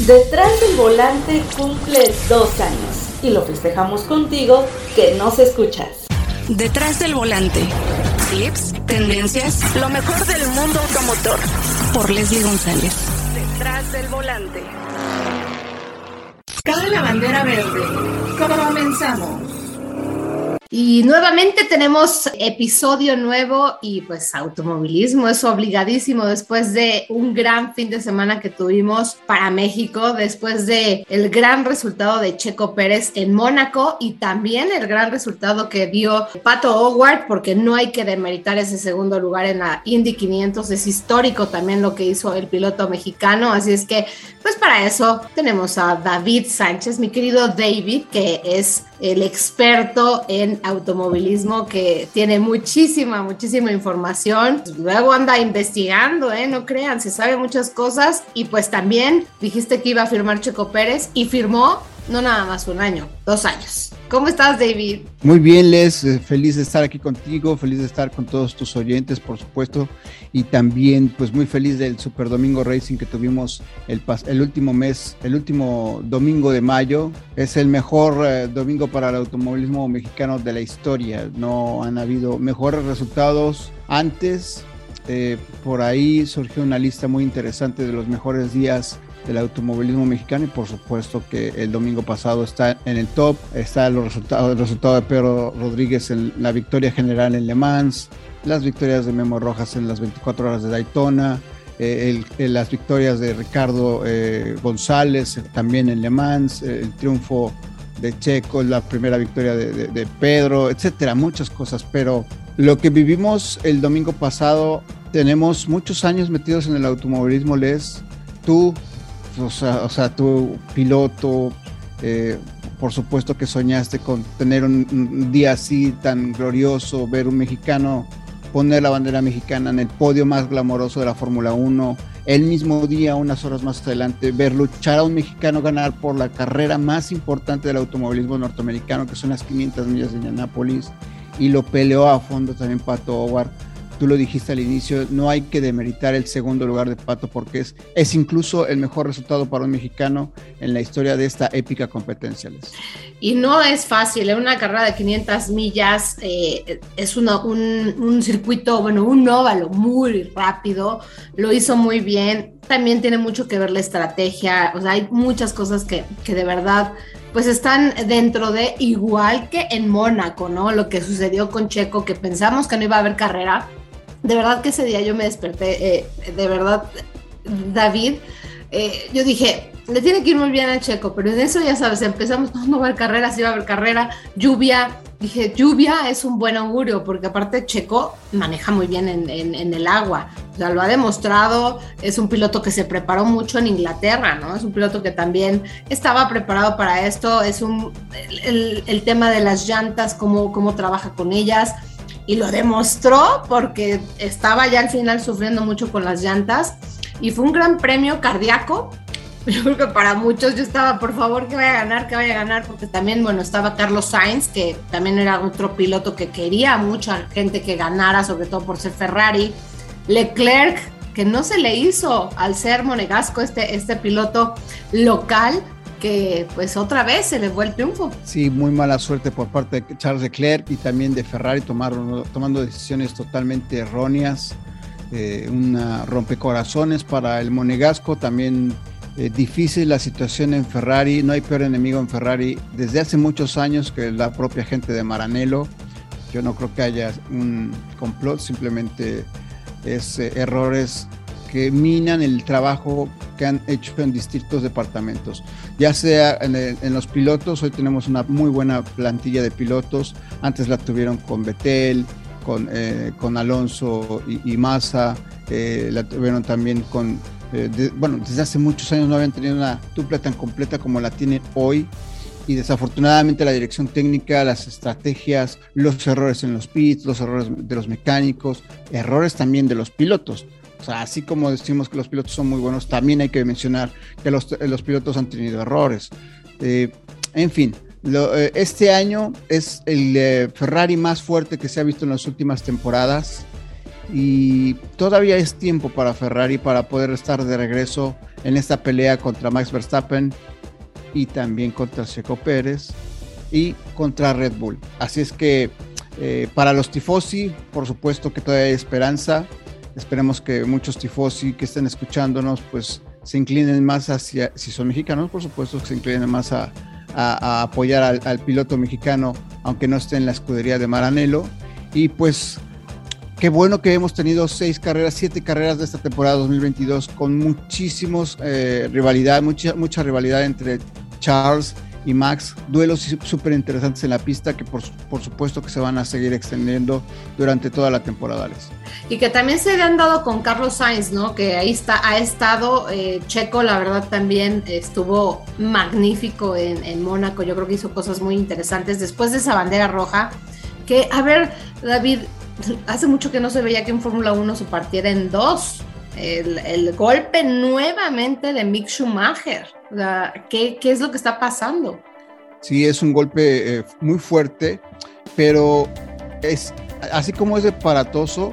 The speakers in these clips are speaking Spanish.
Detrás del volante cumple dos años y lo festejamos contigo que nos escuchas. Detrás del volante. Clips, tendencias, lo mejor del mundo automotor. Por Leslie González. Detrás del volante. Cabe la bandera verde. Comenzamos. Y nuevamente tenemos episodio nuevo y pues automovilismo es obligadísimo después de un gran fin de semana que tuvimos para México, después de el gran resultado de Checo Pérez en Mónaco y también el gran resultado que dio Pato Howard, porque no hay que demeritar ese segundo lugar en la Indy 500, es histórico también lo que hizo el piloto mexicano, así es que pues para eso tenemos a David Sánchez, mi querido David, que es el experto en automovilismo que tiene muchísima, muchísima información. Luego anda investigando, ¿eh? No crean, se sabe muchas cosas. Y pues también dijiste que iba a firmar Checo Pérez y firmó no nada más un año, dos años. ¿Cómo estás, David? Muy bien, Les. Eh, feliz de estar aquí contigo, feliz de estar con todos tus oyentes, por supuesto, y también, pues, muy feliz del Super Domingo Racing que tuvimos el, el último mes, el último domingo de mayo. Es el mejor eh, domingo para el automovilismo mexicano de la historia. No han habido mejores resultados antes. Eh, por ahí surgió una lista muy interesante de los mejores días del automovilismo mexicano y por supuesto que el domingo pasado está en el top, está el resultado, el resultado de Pedro Rodríguez en la victoria general en Le Mans, las victorias de Memo Rojas en las 24 horas de Daytona, eh, las victorias de Ricardo eh, González también en Le Mans, eh, el triunfo de Checo, la primera victoria de, de, Pedro, etcétera, muchas cosas, pero lo que vivimos el domingo pasado, tenemos muchos años metidos en el automovilismo, Les, tú o sea, o sea tu piloto, eh, por supuesto que soñaste con tener un, día así tan glorioso, ver un mexicano poner la bandera mexicana en el podio más glamoroso de la Fórmula 1, el mismo día, unas horas más adelante, ver luchar a un mexicano ganar por la carrera más importante del automovilismo norteamericano, que son las 500 millas de Indianápolis, y lo peleó a fondo también Pato Howard tú lo dijiste al inicio, no hay que demeritar el segundo lugar de Pato porque es, es incluso el mejor resultado para un mexicano en la historia de esta épica competencia. Y no es fácil, en ¿eh? una carrera de 500 millas eh, es un, un, circuito, bueno, un óvalo muy rápido, lo hizo muy bien, también tiene mucho que ver la estrategia, o sea, hay muchas cosas que, que de verdad pues están dentro de igual que en Mónaco, ¿no? Lo que sucedió con Checo, que pensamos que no iba a haber carrera, de verdad que ese día yo me desperté, eh, de verdad, David, eh, yo dije, le tiene que ir muy bien a Checo, pero en eso ya sabes, empezamos, no, no va a haber carrera, sí va a haber carrera, lluvia, dije, lluvia es un buen augurio, porque aparte Checo maneja muy bien en, el agua, o sea, lo ha demostrado, es un piloto que se preparó mucho en Inglaterra, ¿no? Es un piloto que también estaba preparado para esto, es un, el, tema de las llantas, cómo, cómo trabaja con ellas, y lo demostró porque estaba ya al final sufriendo mucho con las llantas y fue un gran premio cardíaco. Yo creo que para muchos yo estaba, por favor, que vaya a ganar, que vaya a ganar, porque también, bueno, estaba Carlos Sainz, que también era otro piloto que quería mucha gente que ganara, sobre todo por ser Ferrari. Leclerc, que no se le hizo al ser monegasco este, este piloto local, que pues otra vez se le fue el triunfo. Sí, muy mala suerte por parte de Charles Leclerc y también de Ferrari tomaron, tomando decisiones totalmente erróneas. Eh, una rompecorazones para el Monegasco, también eh, difícil la situación en Ferrari, no hay peor enemigo en Ferrari desde hace muchos años que la propia gente de Maranello. Yo no creo que haya un complot, simplemente es eh, errores que minan el trabajo que han hecho en distintos departamentos. Ya sea en, los pilotos, hoy tenemos una muy buena plantilla de pilotos, antes la tuvieron con Betel, con, eh, con Alonso y, y Massa, eh, la tuvieron también con, eh, bueno, desde hace muchos años no habían tenido una dupla tan completa como la tienen hoy y desafortunadamente la dirección técnica, las estrategias, los errores en los pits, los errores de los mecánicos, errores también de los pilotos. O sea, así como decimos que los pilotos son muy buenos, también hay que mencionar que los, pilotos han tenido errores. Eh, en fin, eh, este año es el eh, Ferrari más fuerte que se ha visto en las últimas temporadas y todavía es tiempo para Ferrari para poder estar de regreso en esta pelea contra Max Verstappen y también contra Checo Pérez y contra Red Bull. Así es que eh, para los tifosi, por supuesto que todavía hay esperanza. Esperemos que muchos tifosi que estén escuchándonos, pues se inclinen más hacia, si son mexicanos, por supuesto, que se inclinen más a, apoyar al, al, piloto mexicano, aunque no esté en la escudería de Maranello. Y pues Qué bueno que hemos tenido seis carreras, siete carreras de esta temporada 2022 con muchísimos eh, rivalidad, mucha, mucha rivalidad entre Charles y Max, duelos súper interesantes en la pista que por, por, supuesto que se van a seguir extendiendo durante toda la temporada. Y que también se han dado con Carlos Sainz, ¿no? Que ahí está, ha estado eh, Checo, la verdad también estuvo magnífico en, en Mónaco, yo creo que hizo cosas muy interesantes después de esa bandera roja, que, a ver, David, hace mucho que no se veía que en Fórmula 1 se partiera en dos. El, golpe nuevamente de Mick Schumacher. ¿qué, es lo que está pasando? Sí, es un golpe eh, muy fuerte, pero es así como es aparatoso,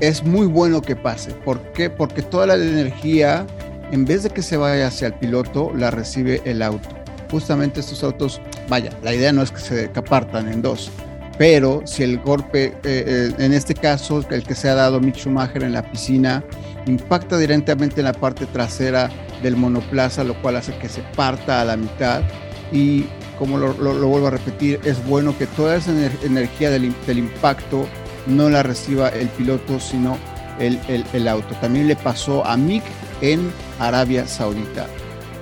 es muy bueno que pase. ¿Por qué? Porque toda la energía, en vez de que se vaya hacia el piloto, la recibe el auto. Justamente estos autos, vaya, la idea no es que se apartan en dos, pero si el golpe, eh, eh, en este caso, el que se ha dado Mick Schumacher en la piscina, impacta directamente en la parte trasera del monoplaza, lo cual hace que se parta a la mitad. Y como lo, vuelvo a repetir, es bueno que toda esa energía del, impacto no la reciba el piloto, sino el, auto. También le pasó a Mick en Arabia Saudita.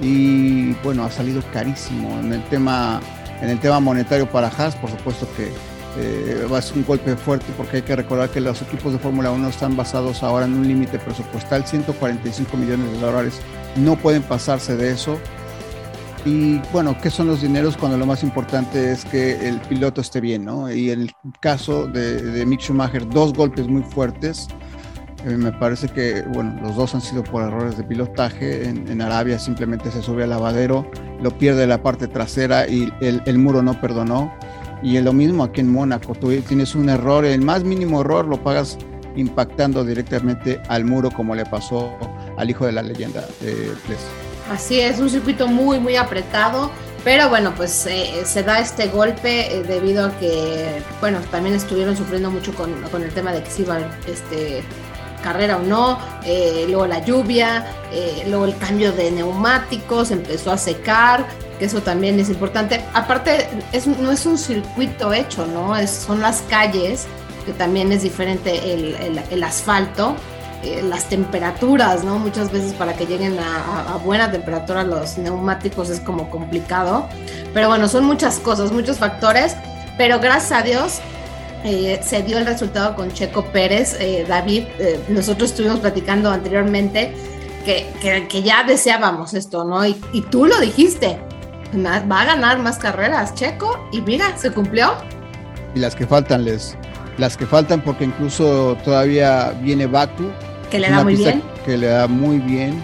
Y bueno, ha salido carísimo en el tema, en el tema monetario para Haas, por supuesto que eh, ser un golpe fuerte porque hay que recordar que los equipos de Fórmula 1 están basados ahora en un límite presupuestal, 145 millones de dólares, no pueden pasarse de eso. Y bueno, ¿qué son los dineros cuando lo más importante es que el piloto esté bien, ¿no? Y en el caso de, Mick Schumacher, dos golpes muy fuertes. Eh, me parece que, bueno, los dos han sido por errores de pilotaje. En, Arabia simplemente se sube al lavadero, lo pierde la parte trasera y el, el muro no perdonó. Y es lo mismo aquí en Mónaco, tú tienes un error, el más mínimo error lo pagas impactando directamente al muro como le pasó al hijo de la leyenda de Así es, un circuito muy, muy apretado, pero bueno, pues eh, se da este golpe eh, debido a que, bueno, también estuvieron sufriendo mucho con, con el tema de que se iba este, carrera o no, eh, luego la lluvia, luego el cambio de neumáticos, empezó a secar, que eso también es importante. Aparte, es, no es un circuito hecho, ¿no? Es, son las calles, que también es diferente el, el, asfalto, eh, las temperaturas, ¿no? Muchas veces para que lleguen a, buena temperatura los neumáticos es como complicado. Pero bueno, son muchas cosas, muchos factores. Pero gracias a Dios eh, se dio el resultado con Checo Pérez. Eh, David, nosotros estuvimos platicando anteriormente que, que, que, ya deseábamos esto, ¿no? Y, y tú lo dijiste, va a ganar más carreras, Checo, y mira, se cumplió. Y las que faltan, les, las que faltan, porque incluso todavía viene Baku. Que le da muy bien. Que le da muy bien.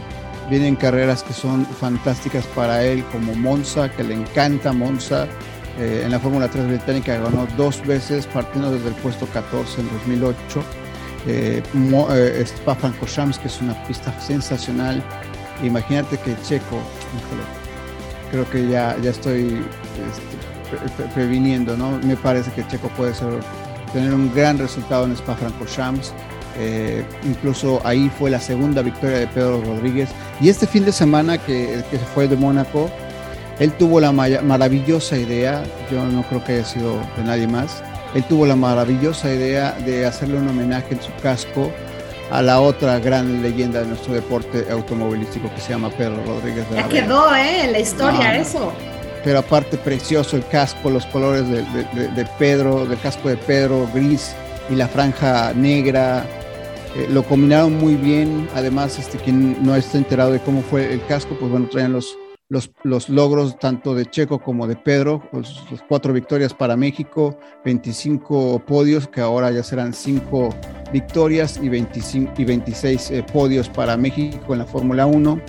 Vienen carreras que son fantásticas para él, como Monza, que le encanta Monza. Eh, en la Fórmula 3 británica ganó dos veces, partiendo desde el puesto 14 en 2008. Eh, eh, Spa-Francorchamps, que es una pista sensacional. Imagínate que Checo, híjole, creo que ya, ya estoy este, previniendo, ¿no? Me parece que Checo puede ser, tener un gran resultado en Spa-Francorchamps. Eh, incluso ahí fue la segunda victoria de Pedro Rodríguez. Y este fin de semana que, que fue de Mónaco, él tuvo la maravillosa idea, yo no creo que haya sido de nadie más, él tuvo la maravillosa idea de hacerle un homenaje en su casco a la otra gran leyenda de nuestro deporte automovilístico que se llama Pedro Rodríguez de la Ya quedó, ¿eh? En la historia eso. Pero aparte precioso el casco, los colores de, de, Pedro, del casco de Pedro, gris y la franja negra. Eh, lo combinaron muy bien. Además, este, quien no está enterado de cómo fue el casco, pues bueno, traen los, los, los, logros tanto de Checo como de Pedro, pues, cuatro victorias para México, 25 podios, que ahora ya serán cinco victorias y, 25, y 26 eh, podios para México en la Fórmula 1.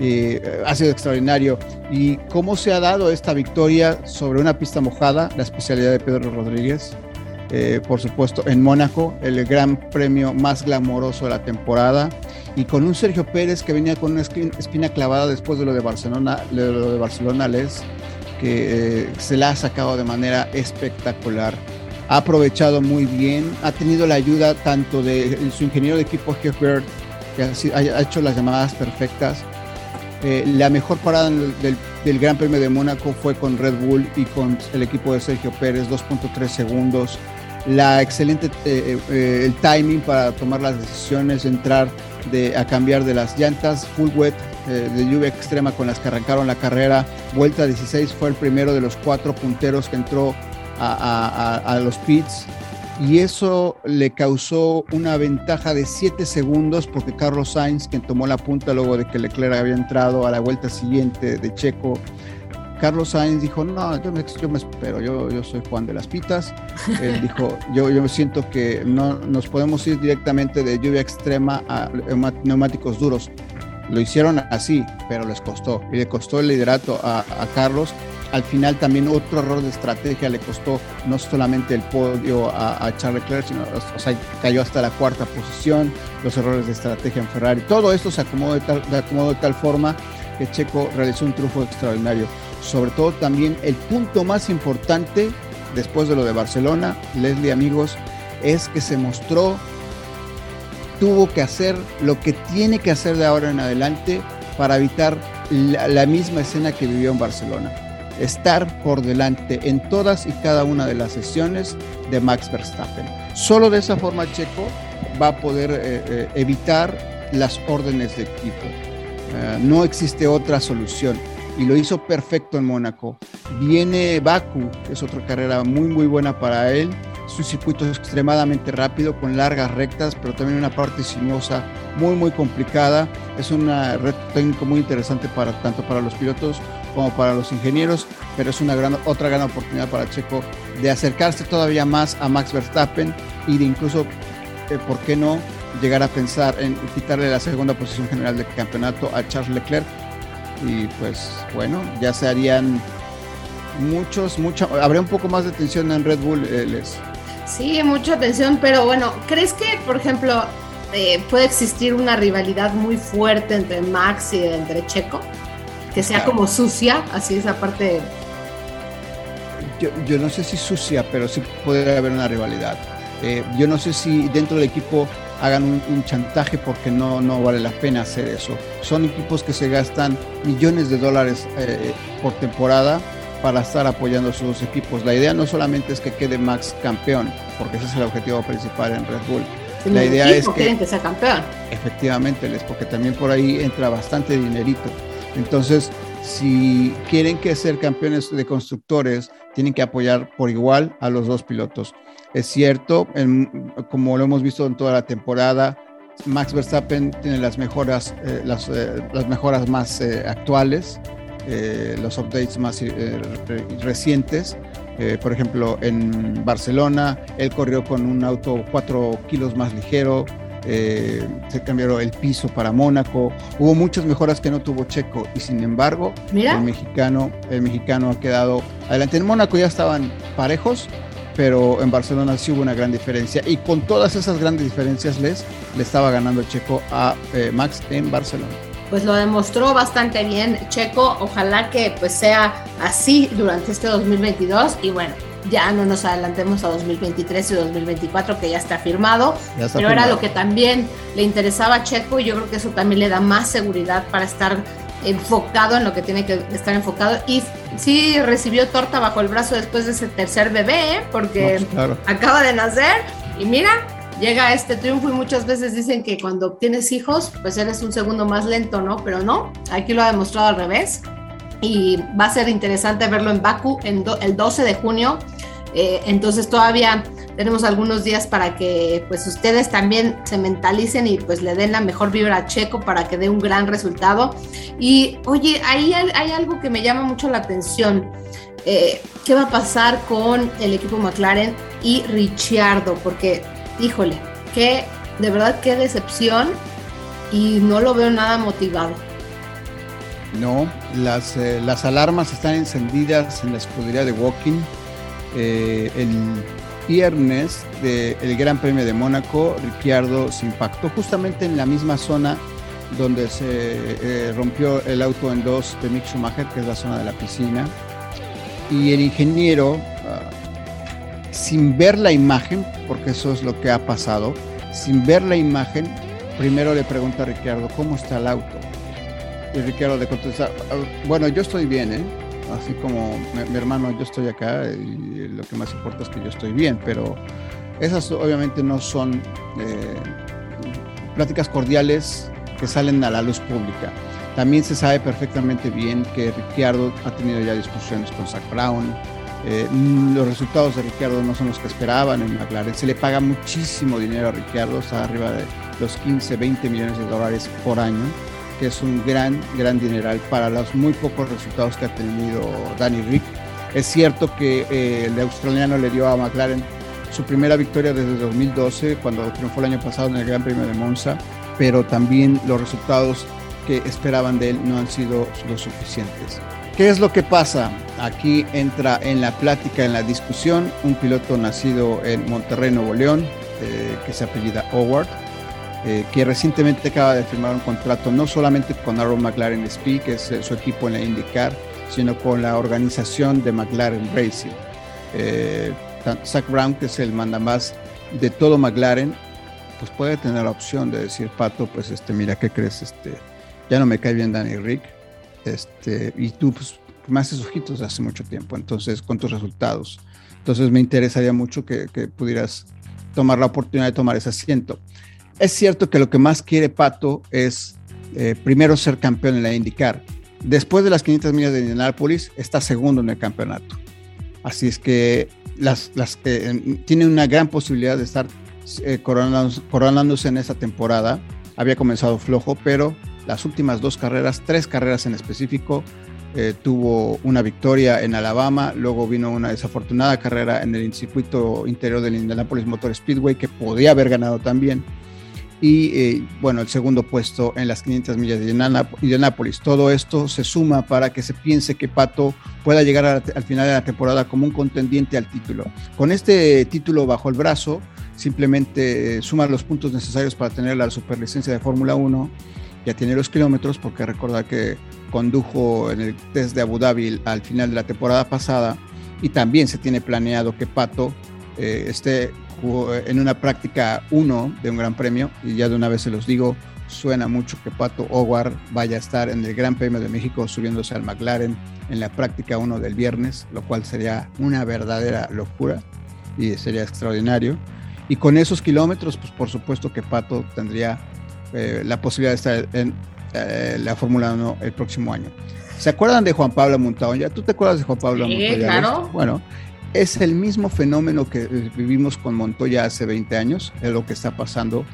Eh, ha sido extraordinario. ¿Y cómo se ha dado esta victoria sobre una pista mojada, la especialidad de Pedro Rodríguez? eh, por supuesto, en Mónaco, el gran premio más glamoroso de la temporada, y con un Sergio Pérez que venía con una espina clavada después de lo de Barcelona, lo de Barcelona que eh, se la ha sacado de manera espectacular. Ha aprovechado muy bien, ha tenido la ayuda tanto de su ingeniero de equipo Jeff Bird, que ha, hecho las llamadas perfectas. Eh, la mejor parada del, Gran Premio de Mónaco fue con Red Bull y con el equipo de Sergio Pérez, 2.3 segundos la excelente eh, el timing para tomar las decisiones, entrar de, a cambiar de las llantas full wet eh, de lluvia extrema con las que arrancaron la carrera. Vuelta 16 fue el primero de los cuatro punteros que entró a, a los pits y eso le causó una ventaja de 7 segundos porque Carlos Sainz, quien tomó la punta luego de que Leclerc había entrado a la vuelta siguiente de Checo, Carlos Sainz dijo, no, yo me, espero, yo, yo soy Juan de las Pitas. Él dijo, yo, yo siento que no nos podemos ir directamente de lluvia extrema a neumáticos duros. Lo hicieron así, pero les costó. Y le costó el liderato a, Carlos. Al final también otro error de estrategia le costó no solamente el podio a, Charles Leclerc, sino o sea, cayó hasta la cuarta posición, los errores de estrategia en Ferrari. Todo esto se acomodó de tal, acomodó de tal forma que Checo realizó un triunfo extraordinario sobre todo también el punto más importante después de lo de Barcelona, Leslie amigos, es que se mostró, tuvo que hacer lo que tiene que hacer de ahora en adelante para evitar la, misma escena que vivió en Barcelona. Estar por delante en todas y cada una de las sesiones de Max Verstappen. Solo de esa forma Checo va a poder eh, eh, evitar las órdenes de equipo. Eh, no existe otra solución y lo hizo perfecto en Mónaco. Viene Baku, que es otra carrera muy muy buena para él. Es un circuito extremadamente rápido con largas rectas, pero también una parte sinuosa muy muy complicada. Es un reto técnico muy interesante para tanto para los pilotos como para los ingenieros, pero es una gran, otra gran oportunidad para Checo de acercarse todavía más a Max Verstappen y de incluso, eh, ¿por qué no?, llegar a pensar en quitarle la segunda posición general del campeonato a Charles Leclerc y pues bueno, ya se harían muchos, mucho, habría un poco más de tensión en Red Bull, eh, Les. Sí, mucha tensión, pero bueno, ¿crees que, por ejemplo, eh, puede existir una rivalidad muy fuerte entre Max y entre Checo? Que sea como sucia, así esa parte. Yo, yo, no sé si sucia, pero sí puede haber una rivalidad. Eh, yo no sé si dentro del equipo hagan un, chantaje porque no, no vale la pena hacer eso. Son equipos que se gastan millones de dólares eh, por temporada para estar apoyando a sus equipos. La idea no solamente es que quede Max campeón, porque ese es el objetivo principal en Red Bull. la idea es que quieren que sea campeón. Efectivamente, les porque también por ahí entra bastante dinerito. Entonces, si quieren que ser campeones de constructores, tienen que apoyar por igual a los dos pilotos. Es cierto, como lo hemos visto en toda la temporada, Max Verstappen tiene las mejoras, eh, las, eh, las, mejoras más eh, actuales, los updates más recientes. por ejemplo, en Barcelona, él corrió con un auto 4 kilos más ligero, se cambió el piso para Mónaco, hubo muchas mejoras que no tuvo Checo y sin embargo el mexicano, el mexicano ha quedado adelante. En Mónaco ya estaban parejos, pero en Barcelona sí hubo una gran diferencia. Y con todas esas grandes diferencias les le estaba ganando Checo a eh, Max en Barcelona. Pues lo demostró bastante bien Checo, ojalá que pues sea así durante este 2022 y bueno, ya no nos adelantemos a 2023 y 2024 que ya está firmado, pero era lo que también le interesaba a Checo y yo creo que eso también le da más seguridad para estar enfocado en lo que tiene que estar enfocado y sí recibió torta bajo el brazo después de ese tercer bebé, ¿eh? porque acaba de nacer y mira, llega este triunfo y muchas veces dicen que cuando tienes hijos, pues eres un segundo más lento, ¿no? Pero no, aquí lo ha demostrado al revés y va a ser interesante verlo en Baku en el 12 de junio. Eh, entonces todavía tenemos algunos días para que pues ustedes también se mentalicen y pues le den la mejor vibra a Checo para que dé un gran resultado. Y oye, ahí hay, algo que me llama mucho la atención. Eh, ¿Qué va a pasar con el equipo McLaren y Ricciardo? Porque, híjole, que de verdad qué decepción y no lo veo nada motivado. No, las, eh, las alarmas están encendidas en la escudería de Walking. Eh, viernes del Gran Premio de Mónaco, Ricciardo se impactó justamente en la misma zona donde se eh, rompió el auto en dos de Mick Schumacher, que es la zona de la piscina. Y el ingeniero, ah, sin ver la imagen, porque eso es lo que ha pasado, sin ver la imagen, primero le pregunta a Ricciardo, ¿cómo está el auto? Y Ricciardo le contesta, ah, bueno, yo estoy bien, ¿eh? Así como mi, hermano, yo estoy acá y lo que más importa es que yo estoy bien, pero esas obviamente no son eh, pláticas cordiales que salen a la luz pública. También se sabe perfectamente bien que Ricciardo ha tenido ya discusiones con Zach Brown. Eh, los resultados de Ricciardo no son los que esperaban en McLaren. Se le paga muchísimo dinero a Ricciardo, está arriba de los 15, 20 millones de dólares por año que es un gran, gran dineral para los muy pocos resultados que ha tenido Danny Rick. Es cierto que eh, el australiano le dio a McLaren su primera victoria desde 2012, cuando triunfó el año pasado en el Gran Premio de Monza, pero también los resultados que esperaban de él no han sido lo suficientes. ¿Qué es lo que pasa? Aquí entra en la plática, en la discusión, un piloto nacido en Monterrey, Nuevo León, eh, que se apellida Howard, eh, que recientemente acaba de firmar un contrato no solamente con Aaron McLaren SP, que es eh, su equipo en la IndyCar, sino con la organización de McLaren Racing. Eh, Zach Brown, que es el mandamás de todo McLaren, pues puede tener la opción de decir, Pato, pues este, mira, ¿qué crees? Este, ya no me cae bien Danny Rick, este, y tú pues, me haces ojitos hace mucho tiempo, entonces, con tus resultados. Entonces me interesaría mucho que, que pudieras tomar la oportunidad de tomar ese asiento. Es cierto que lo que más quiere Pato es eh, primero ser campeón en la IndyCar. Después de las 500 millas de Indianapolis, está segundo en el campeonato. Así es que eh, tiene una gran posibilidad de estar eh, coronándose, en esa temporada. Había comenzado flojo, pero las últimas dos carreras, tres carreras en específico, tuvo una victoria en Alabama, luego vino una desafortunada carrera en el circuito interior del Indianapolis Motor Speedway que podía haber ganado también y eh, bueno, el segundo puesto en las 500 millas de Indianápolis. Todo esto se suma para que se piense que Pato pueda llegar al final de la temporada como un contendiente al título. Con este título bajo el brazo, simplemente eh, suma los puntos necesarios para tener la superlicencia de Fórmula 1. Ya tiene los kilómetros, porque recordar que condujo en el test de Abu Dhabi al final de la temporada pasada. Y también se tiene planeado que Pato eh, esté en una práctica 1 de un gran premio y ya de una vez se los digo, suena mucho que Pato Howard vaya a estar en el Gran Premio de México subiéndose al McLaren en la práctica 1 del viernes, lo cual sería una verdadera locura y sería extraordinario. Y con esos kilómetros, pues por supuesto que Pato tendría eh, la posibilidad de estar en eh, la Fórmula 1 el próximo año. ¿Se acuerdan de Juan Pablo Montoya? ¿Tú te acuerdas de Juan Pablo sí, Claro. Bueno, es el mismo fenómeno que eh, vivimos con Montoya hace 20 años, es lo que está pasando,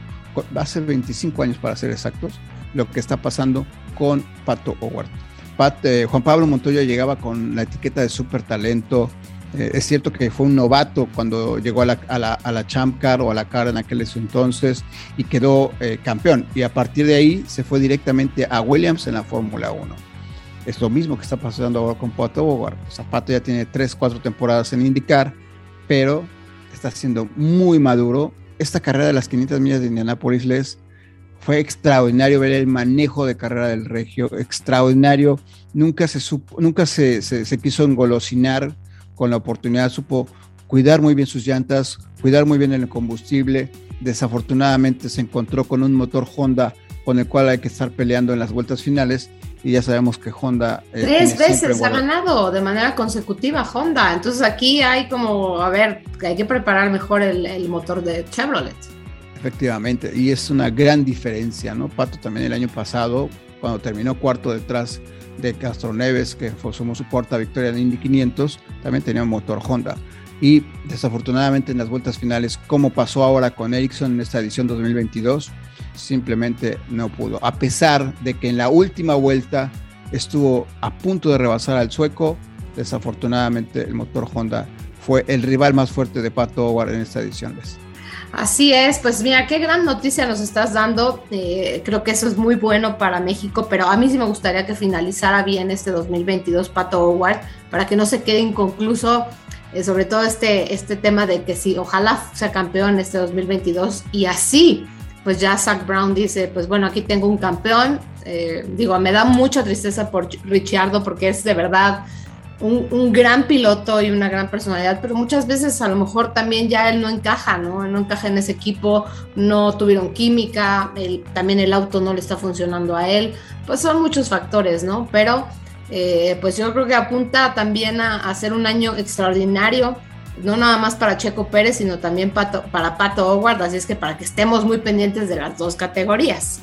hace 25 años para ser exactos, lo que está pasando con Pato Howard. Eh, Juan Pablo Montoya llegaba con la etiqueta de super talento. Eh, es cierto que fue un novato cuando llegó a la, a la, a la Champ Car o a la Car en aquel entonces y quedó campeón. Y a partir de ahí se fue directamente a Williams en la Fórmula 1 es lo mismo que está pasando ahora con Pato Howard. Zapato ya tiene 3, 4 temporadas en indicar, pero está siendo muy maduro. Esta carrera de las 500 millas de Indianapolis les fue extraordinario ver el manejo de carrera del Regio, extraordinario. Nunca se, supo, nunca se, se quiso engolosinar con la oportunidad, supo cuidar muy bien sus llantas, cuidar muy bien el combustible. Desafortunadamente se encontró con un motor Honda con el cual hay que estar peleando en las vueltas finales y ya sabemos que Honda... Eh, Tres veces ha ganado de manera consecutiva Honda, entonces aquí hay como, a ver, hay que preparar mejor el, motor de Chevrolet. Efectivamente, y es una gran diferencia, ¿no? Pato también el año pasado, cuando terminó cuarto detrás de Castro Neves, que fue su cuarta victoria en Indy 500, también tenía un motor Honda. Y desafortunadamente en las vueltas finales, como pasó ahora con Ericsson en esta edición 2022, simplemente no pudo. A pesar de que en la última vuelta estuvo a punto de rebasar al sueco, desafortunadamente el motor Honda fue el rival más fuerte de Pato Howard en esta edición. Así es, pues mira, qué gran noticia nos estás dando. Eh, creo que eso es muy bueno para México, pero a mí sí me gustaría que finalizara bien este 2022 Pato Howard para que no se quede inconcluso eh, sobre todo este, este tema de que si ojalá sea campeón este 2022 y así, pues ya Zach Brown dice, pues bueno, aquí tengo un campeón. Eh, digo, me da mucha tristeza por Ricciardo porque es de verdad un, gran piloto y una gran personalidad, pero muchas veces a lo mejor también ya él no encaja, ¿no? no encaja en ese equipo, no tuvieron química, también el auto no le está funcionando a él, pues son muchos factores, ¿no? Pero eh, pues yo creo que apunta también a, a, ser un año extraordinario, no nada más para Checo Pérez, sino también para Pato Howard, así es que para que estemos muy pendientes de las dos categorías.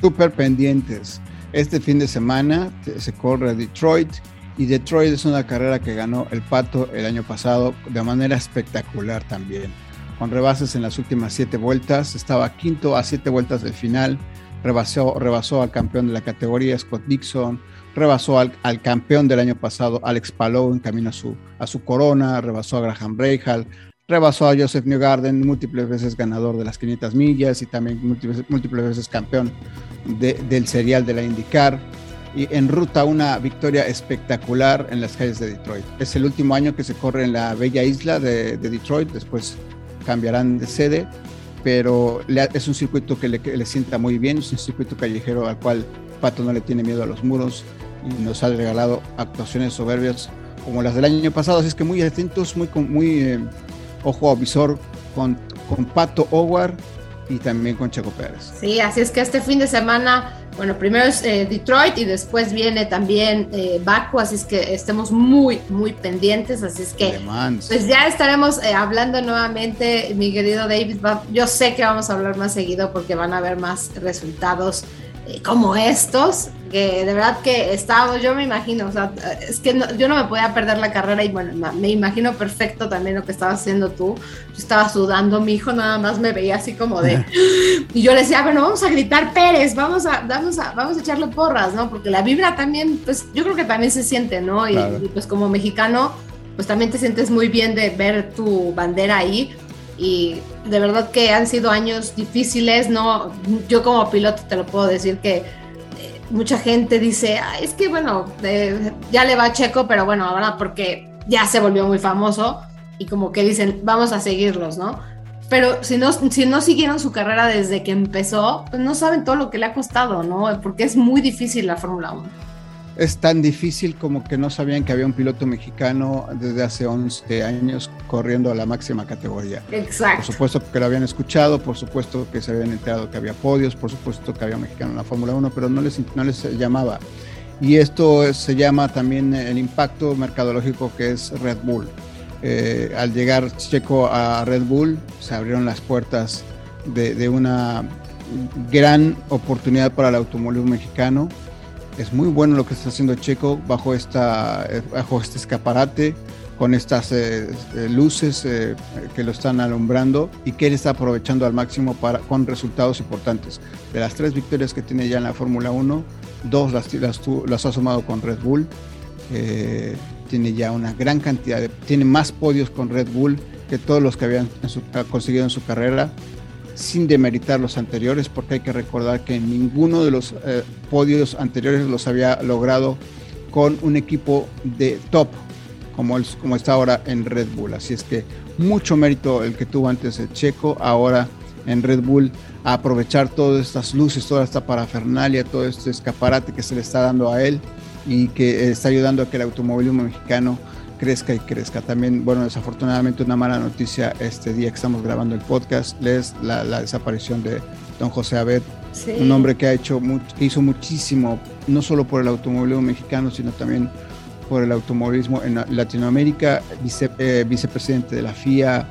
Súper pendientes. Este fin de semana se corre Detroit, y Detroit es una carrera que ganó el Pato el año pasado de manera espectacular también. Con rebases en las últimas siete vueltas, estaba quinto a siete vueltas del final, rebasó, rebasó al campeón de la categoría Scott Dixon, rebasó al, campeón del año pasado Alex Palou en camino a su, corona, rebasó a Graham Rahal, rebasó a Joseph Newgarden, múltiples veces ganador de las 500 millas y también múltiples, veces campeón del serial de la IndyCar y en ruta una victoria espectacular en las calles de Detroit. Es el último año que se corre en la bella isla de, Detroit, después cambiarán de sede, pero es un circuito que le, sienta muy bien, es un circuito callejero al cual Pato no le tiene miedo a los muros y nos ha regalado actuaciones soberbias como las del año pasado, así es que muy atentos, muy, muy eh, ojo a visor con, con Pato Howard y también con Checo Pérez. Sí, así es que este fin de semana bueno, primero es eh, Detroit y después viene también eh, Baku, así es que estemos muy, muy pendientes, así es que pues ya estaremos eh, hablando nuevamente, mi querido David, yo sé que vamos a hablar más seguido porque van a haber más resultados como estos, que de verdad que estábamos, yo me imagino, o sea, es que yo no me podía perder la carrera y bueno, me imagino perfecto también lo que estabas haciendo tú. Yo estaba sudando, mi hijo nada más me veía así como de... Y yo le decía, bueno, vamos a gritar Pérez, vamos a, vamos a, vamos a echarle porras, ¿no? Porque la vibra también, pues yo creo que también se siente, ¿no? y pues como mexicano, pues también te sientes muy bien de ver tu bandera ahí y de verdad que han sido años difíciles, ¿no? Yo como piloto te lo puedo decir que eh, mucha gente dice, es que bueno, eh, ya le va a Checo, pero bueno, ahora porque ya se volvió muy famoso y como que dicen, vamos a seguirlos, ¿no? Pero si no, si no siguieron su carrera desde que empezó, pues no saben todo lo que le ha costado, ¿no? Porque es muy difícil la Fórmula 1 es tan difícil como que no sabían que había un piloto mexicano desde hace 11 años corriendo a la máxima categoría. Exacto. Por supuesto que lo habían escuchado, por supuesto que se habían enterado que había podios, por supuesto que había un mexicano en la Fórmula 1, pero no les, no les llamaba. Y esto se llama también el impacto mercadológico que es Red Bull. Eh, al llegar Checo a Red Bull, se abrieron las puertas de, de una gran oportunidad para el automóvil mexicano es muy bueno lo que está haciendo Checo bajo, esta, eh, bajo este escaparate, con estas eh, eh, luces que lo están alumbrando y que él está aprovechando al máximo para, con resultados importantes. De las tres victorias que tiene ya en la Fórmula 1, dos las, las, ha sumado con Red Bull. tiene ya una gran cantidad, de, tiene más podios con Red Bull que todos los que habían conseguido en su carrera sin demeritar los anteriores, porque hay que recordar que ninguno de los eh, podios anteriores los había logrado con un equipo de top, como, el, como está ahora en Red Bull. Así es que mucho mérito el que tuvo antes el Checo, ahora en Red Bull, a aprovechar todas estas luces, toda esta parafernalia, todo este escaparate que se le está dando a él y que está ayudando a que el automovilismo mexicano crezca y crezca. También, bueno, desafortunadamente una mala noticia este día que estamos grabando el podcast es la, desaparición de don José Abed, un hombre que ha hecho que hizo muchísimo, no solo por el automovilismo mexicano, sino también por el automovilismo en Latinoamérica, eh, vicepresidente de la FIA,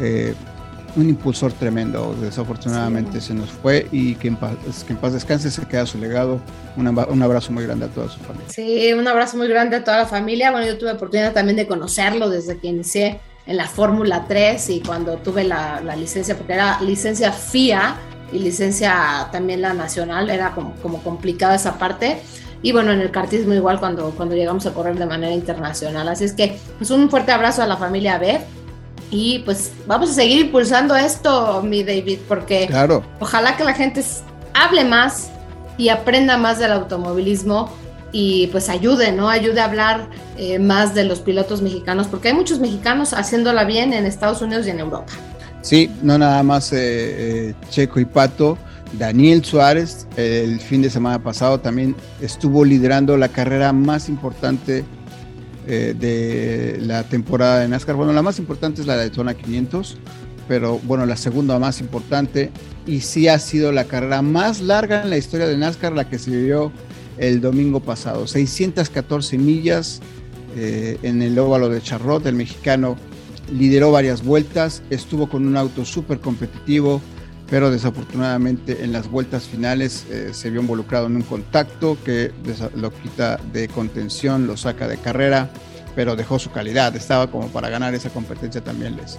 eh, un impulsor tremendo. Desafortunadamente se nos fue y que en, paz, que en paz descanse, se queda su legado. Un, un, abrazo muy grande a toda su familia. Sí, un abrazo muy grande a toda la familia. Bueno, yo tuve oportunidad también de conocerlo desde que inicié en la Fórmula 3 y cuando tuve la, la, licencia, porque era licencia FIA y licencia también la nacional, era como, como complicada esa parte. Y bueno, en el cartismo igual cuando, cuando llegamos a correr de manera internacional. Así es que pues un fuerte abrazo a la familia B y pues vamos a seguir impulsando esto, mi David, porque ojalá que la gente hable más y aprenda más del automovilismo, y pues ayude, ¿no? Ayude a hablar eh, más de los pilotos mexicanos, porque hay muchos mexicanos haciéndola bien en Estados Unidos y en Europa. Sí, no nada más eh, Checo y Pato. Daniel Suárez el fin de semana pasado también estuvo liderando la carrera más importante de la temporada de NASCAR. Bueno, la más importante es la de Daytona 500, pero bueno, la segunda más importante y sí ha sido la carrera más larga en la historia de NASCAR, la que se vivió el domingo pasado. 614 millas eh, en el óvalo de Charlotte. El mexicano lideró varias vueltas, estuvo con un auto súper competitivo, pero desafortunadamente en las vueltas finales eh, se vio involucrado en un contacto que lo quita de contención, lo saca de carrera, pero dejó su calidad. Estaba como para ganar esa competencia también, Les.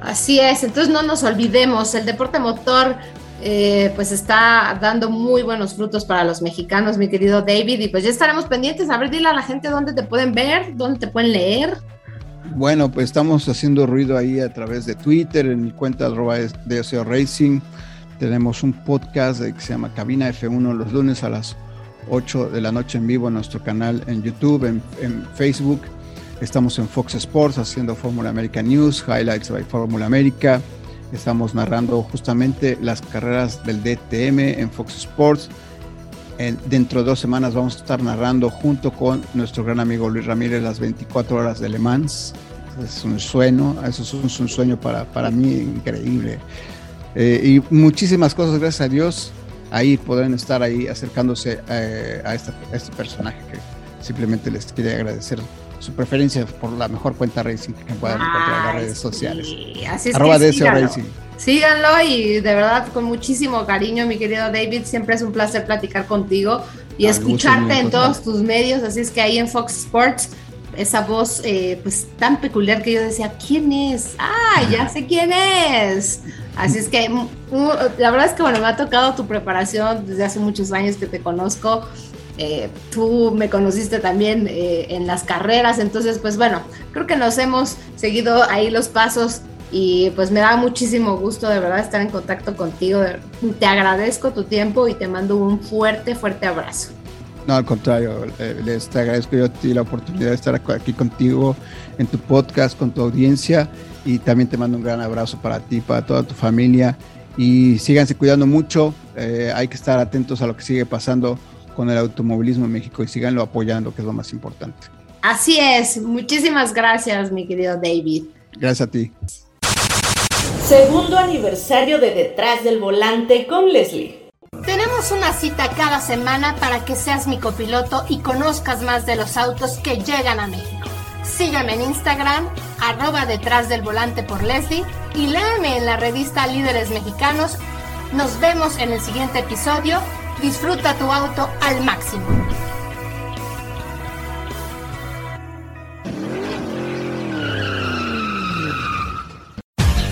Así es, entonces no nos olvidemos, el deporte motor eh, pues está dando muy buenos frutos para los mexicanos, mi querido David, y pues ya estaremos pendientes. A ver, dile a la gente dónde te pueden ver, dónde te pueden leer. Bueno, pues estamos haciendo ruido ahí a través de Twitter, en mi cuenta arroba de Racing. Tenemos un podcast que se llama Cabina F1 los lunes a las 8 de la noche en vivo en nuestro canal en YouTube, en, Facebook Estamos en Fox Sports haciendo Fórmula América News, Highlights by Fórmula América. Estamos narrando justamente las carreras del DTM en Fox Sports. Dentro de dos semanas vamos a estar narrando junto con nuestro gran amigo Luis Ramírez las 24 horas de Le Mans. Es un sueño, eso es un, sueño para, para mí increíble. Eh, y muchísimas cosas, gracias a Dios, ahí podrán estar ahí acercándose eh, a, este personaje que simplemente les quiere agradecer su preferencia por la mejor cuenta Racing que puedan encontrar en las redes sociales. Así es Arroba que síganlo. Racing. Síganlo y de verdad con muchísimo cariño, mi querido David. Siempre es un placer platicar contigo y escucharte en todos tus medios. Así es que ahí en Fox Sports, esa voz eh, pues tan peculiar que yo decía, ¿quién es? Ah, ya sé quién es. Así es que mm, mm, la verdad es que bueno, me ha tocado tu preparación desde hace muchos años que te conozco eh, tú me conociste también eh, en las carreras, entonces pues bueno, creo que nos hemos seguido ahí los pasos y pues me da muchísimo gusto de verdad estar en contacto contigo. Te agradezco tu tiempo y te mando un fuerte, fuerte abrazo. No, al contrario, eh, les te agradezco yo a ti la oportunidad de estar aquí contigo en tu podcast, con tu audiencia y también te mando un gran abrazo para ti, para toda tu familia y síganse cuidando mucho, hay que estar atentos a lo que sigue pasando con el automovilismo en México y síganlo apoyando, que es lo más importante. Así es, muchísimas gracias, mi querido David. Gracias a ti. Segundo aniversario de Detrás del Volante con Leslie. Tenemos una cita cada semana para que seas mi copiloto y conozcas más de los autos que llegan a México. Sígueme en Instagram, arroba detrás del volante por Leslie y léame en la revista Líderes Mexicanos. Nos vemos en el siguiente episodio Disfruta tu auto al máximo.